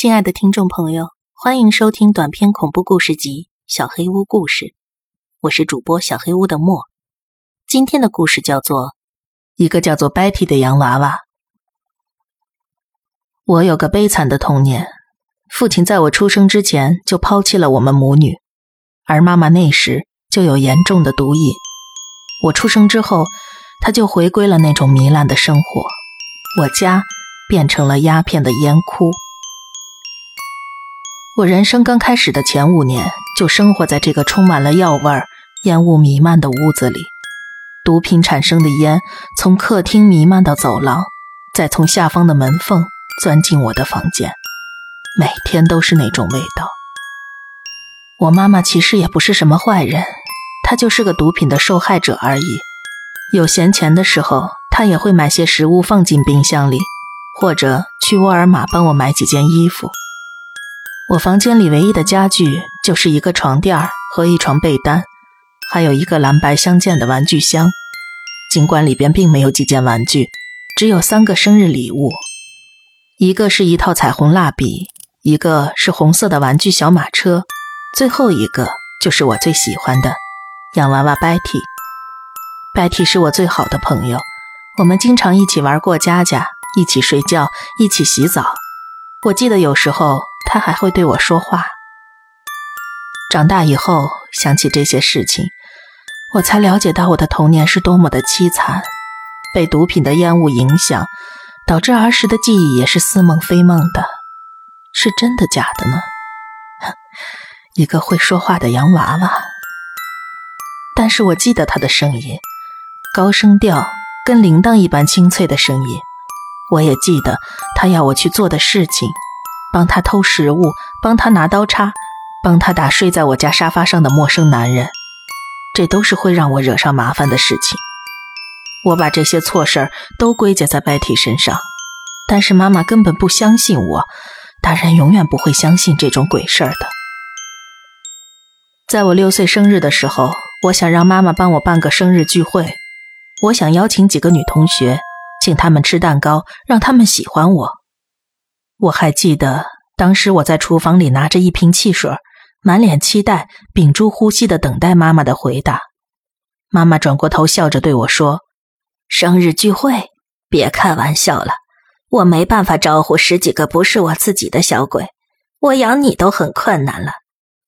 亲爱的听众朋友，欢迎收听短篇恐怖故事集《小黑屋故事》，我是主播小黑屋的莫。今天的故事叫做《一个叫做 Betty 的洋娃娃》。我有个悲惨的童年，父亲在我出生之前就抛弃了我们母女，而妈妈那时就有严重的毒瘾。我出生之后，他就回归了那种糜烂的生活，我家变成了鸦片的烟窟。我人生刚开始的前五年，就生活在这个充满了药味儿、烟雾弥漫的屋子里。毒品产生的烟从客厅弥漫到走廊，再从下方的门缝钻进我的房间，每天都是那种味道。我妈妈其实也不是什么坏人，她就是个毒品的受害者而已。有闲钱的时候，她也会买些食物放进冰箱里，或者去沃尔玛帮我买几件衣服。我房间里唯一的家具就是一个床垫和一床被单，还有一个蓝白相间的玩具箱。尽管里边并没有几件玩具，只有三个生日礼物：一个是一套彩虹蜡笔，一个是红色的玩具小马车，最后一个就是我最喜欢的洋娃娃 Betty。Betty 是我最好的朋友，我们经常一起玩过家家，一起睡觉，一起洗澡。我记得有时候。他还会对我说话。长大以后想起这些事情，我才了解到我的童年是多么的凄惨，被毒品的烟雾影响，导致儿时的记忆也是似梦非梦的。是真的假的呢？一个会说话的洋娃娃。但是我记得他的声音，高声调，跟铃铛一般清脆的声音。我也记得他要我去做的事情。帮他偷食物，帮他拿刀叉，帮他打睡在我家沙发上的陌生男人，这都是会让我惹上麻烦的事情。我把这些错事儿都归结在 Betty 身上，但是妈妈根本不相信我。大人永远不会相信这种鬼事儿的。在我六岁生日的时候，我想让妈妈帮我办个生日聚会，我想邀请几个女同学，请她们吃蛋糕，让她们喜欢我。我还记得，当时我在厨房里拿着一瓶汽水，满脸期待，屏住呼吸的等待妈妈的回答。妈妈转过头，笑着对我说：“生日聚会，别开玩笑了，我没办法招呼十几个不是我自己的小鬼，我养你都很困难了，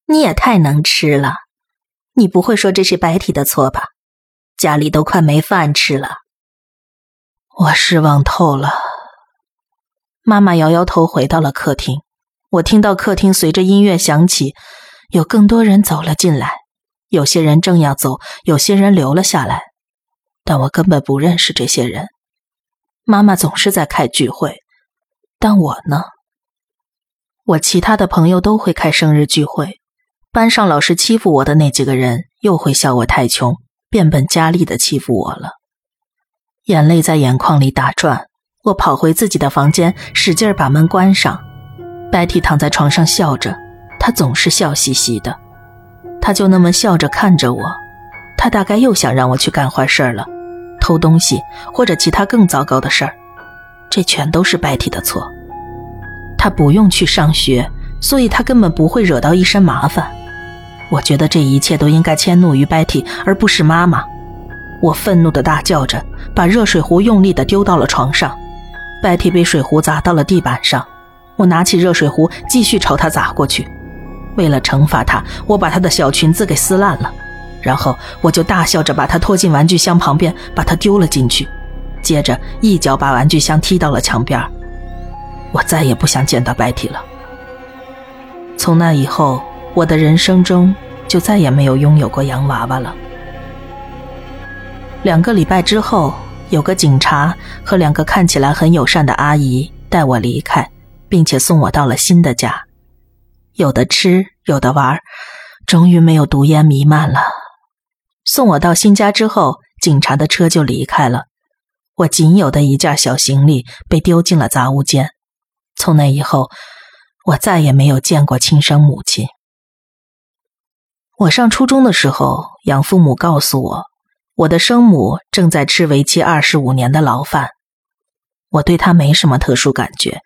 你也太能吃了，你不会说这是白体的错吧？家里都快没饭吃了。”我失望透了。妈妈摇摇头，回到了客厅。我听到客厅随着音乐响起，有更多人走了进来。有些人正要走，有些人留了下来，但我根本不认识这些人。妈妈总是在开聚会，但我呢？我其他的朋友都会开生日聚会，班上老是欺负我的那几个人又会笑我太穷，变本加厉的欺负我了。眼泪在眼眶里打转。我跑回自己的房间，使劲把门关上。Betty 躺在床上笑着，她总是笑嘻嘻的。她就那么笑着看着我，她大概又想让我去干坏事了，偷东西或者其他更糟糕的事儿。这全都是 Betty 的错。她不用去上学，所以她根本不会惹到一身麻烦。我觉得这一切都应该迁怒于 Betty，而不是妈妈。我愤怒地大叫着，把热水壶用力地丢到了床上。白提被水壶砸到了地板上，我拿起热水壶继续朝他砸过去。为了惩罚他，我把他的小裙子给撕烂了，然后我就大笑着把他拖进玩具箱旁边，把他丢了进去，接着一脚把玩具箱踢到了墙边。我再也不想见到白提了。从那以后，我的人生中就再也没有拥有过洋娃娃了。两个礼拜之后。有个警察和两个看起来很友善的阿姨带我离开，并且送我到了新的家，有的吃，有的玩，终于没有毒烟弥漫了。送我到新家之后，警察的车就离开了，我仅有的一件小行李被丢进了杂物间。从那以后，我再也没有见过亲生母亲。我上初中的时候，养父母告诉我。我的生母正在吃为期二十五年的牢饭，我对她没什么特殊感觉，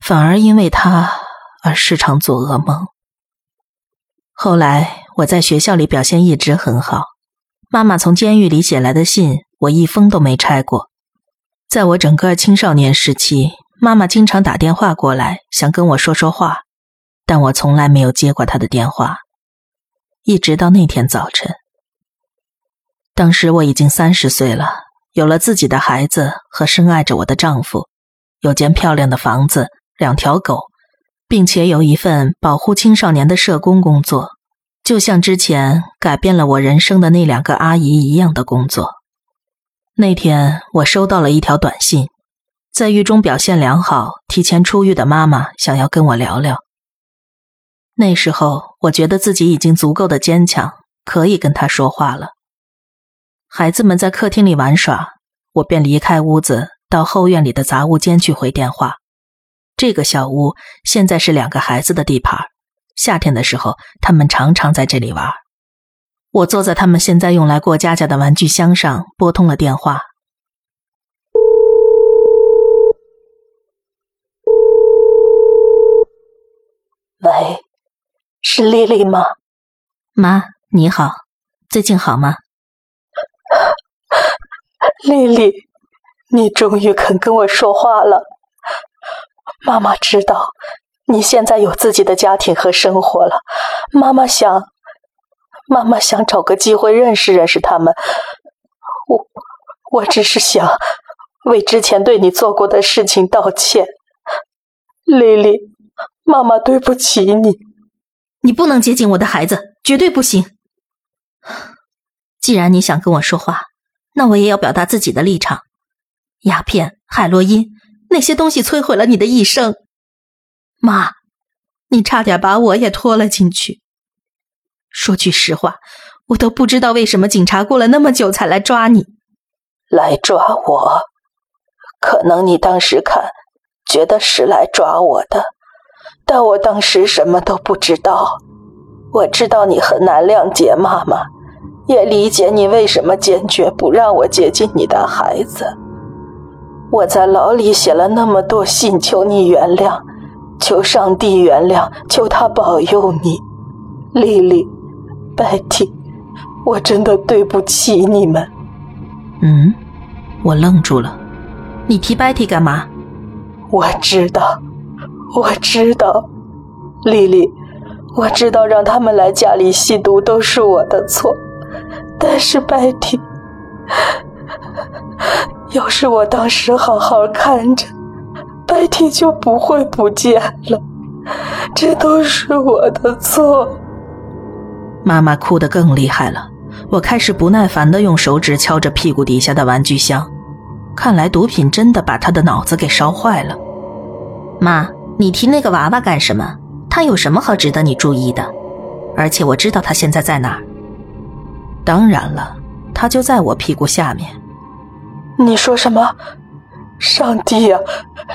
反而因为她而时常做噩梦。后来我在学校里表现一直很好，妈妈从监狱里写来的信，我一封都没拆过。在我整个青少年时期，妈妈经常打电话过来，想跟我说说话，但我从来没有接过她的电话。一直到那天早晨，当时我已经三十岁了，有了自己的孩子和深爱着我的丈夫，有间漂亮的房子，两条狗，并且有一份保护青少年的社工工作，就像之前改变了我人生的那两个阿姨一样的工作。那天我收到了一条短信，在狱中表现良好、提前出狱的妈妈想要跟我聊聊。那时候我觉得自己已经足够的坚强，可以跟她说话了。孩子们在客厅里玩耍，我便离开屋子，到后院里的杂物间去回电话。这个小屋现在是两个孩子的地盘，夏天的时候他们常常在这里玩。我坐在他们现在用来过家家的玩具箱上，拨通了电话。喂，是丽丽吗？妈，你好，最近好吗？丽丽，你终于肯跟我说话了。妈妈知道你现在有自己的家庭和生活了，妈妈想。妈妈想找个机会认识认识他们，我我只是想为之前对你做过的事情道歉，丽丽，妈妈对不起你。你不能接近我的孩子，绝对不行。既然你想跟我说话，那我也要表达自己的立场。鸦片、海洛因那些东西摧毁了你的一生，妈，你差点把我也拖了进去。说句实话，我都不知道为什么警察过了那么久才来抓你。来抓我？可能你当时看觉得是来抓我的，但我当时什么都不知道。我知道你很难谅解妈妈，也理解你为什么坚决不让我接近你的孩子。我在牢里写了那么多信，求你原谅，求上帝原谅，求他保佑你，丽丽。白提，我真的对不起你们。嗯，我愣住了。你提白提干嘛？我知道，我知道，丽丽，我知道让他们来家里吸毒都是我的错。但是白婷，要是我当时好好看着，白提就不会不见了。这都是我的错。妈妈哭得更厉害了，我开始不耐烦的用手指敲着屁股底下的玩具箱，看来毒品真的把她的脑子给烧坏了。妈，你提那个娃娃干什么？他有什么好值得你注意的？而且我知道他现在在哪儿。当然了，他就在我屁股下面。你说什么？上帝呀，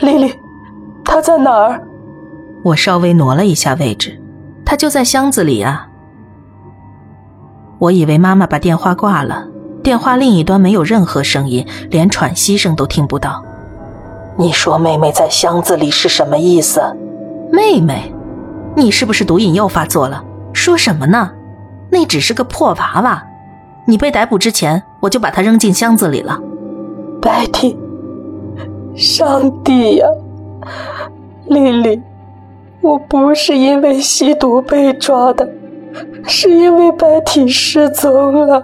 丽丽，他在哪儿？我稍微挪了一下位置，他就在箱子里啊。我以为妈妈把电话挂了，电话另一端没有任何声音，连喘息声都听不到。你说妹妹在箱子里是什么意思？妹妹，你是不是毒瘾又发作了？说什么呢？那只是个破娃娃，你被逮捕之前我就把它扔进箱子里了。白蒂，上帝呀，丽丽，我不是因为吸毒被抓的。是因为白体失踪了。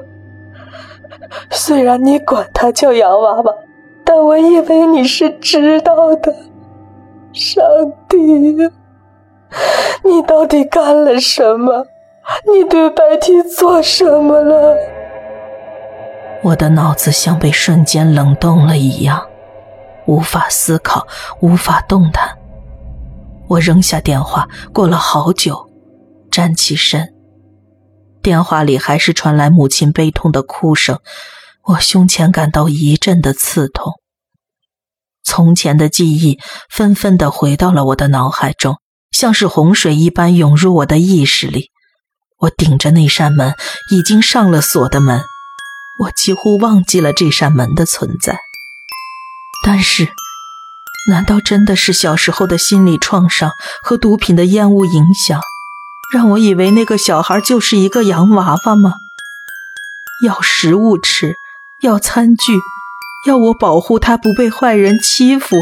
虽然你管他叫洋娃娃，但我以为你是知道的。上帝，你到底干了什么？你对白体做什么了？我的脑子像被瞬间冷冻了一样，无法思考，无法动弹。我扔下电话，过了好久，站起身。电话里还是传来母亲悲痛的哭声，我胸前感到一阵的刺痛。从前的记忆纷纷的回到了我的脑海中，像是洪水一般涌入我的意识里。我顶着那扇门，已经上了锁的门，我几乎忘记了这扇门的存在。但是，难道真的是小时候的心理创伤和毒品的烟雾影响，让我以为那个小孩就是一个洋娃娃吗？要食物吃，要餐具，要我保护他不被坏人欺负。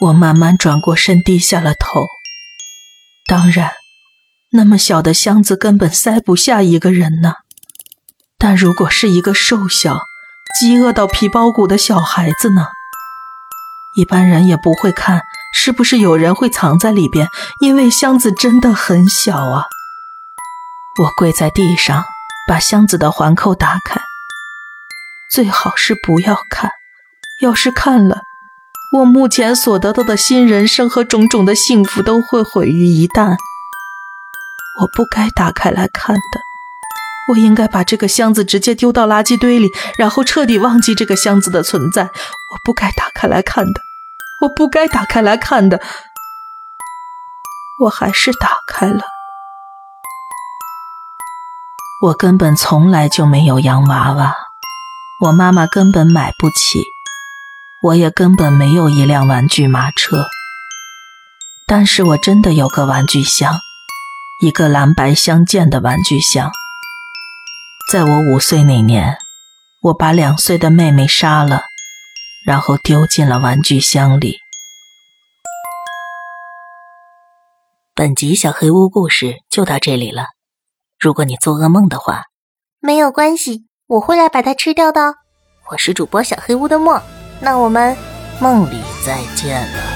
我慢慢转过身，低下了头。当然，那么小的箱子根本塞不下一个人呢。但如果是一个瘦小、饥饿到皮包骨的小孩子呢？一般人也不会看，是不是有人会藏在里边？因为箱子真的很小啊。我跪在地上，把箱子的环扣打开。最好是不要看，要是看了，我目前所得到的新人生和种种的幸福都会毁于一旦。我不该打开来看的，我应该把这个箱子直接丢到垃圾堆里，然后彻底忘记这个箱子的存在。我不该打开来看的，我不该打开来看的，我还是打开了。我根本从来就没有洋娃娃，我妈妈根本买不起，我也根本没有一辆玩具马车。但是我真的有个玩具箱，一个蓝白相间的玩具箱。在我五岁那年，我把两岁的妹妹杀了。然后丢进了玩具箱里。本集小黑屋故事就到这里了。如果你做噩梦的话，没有关系，我会来把它吃掉的。我是主播小黑屋的墨，那我们梦里再见了。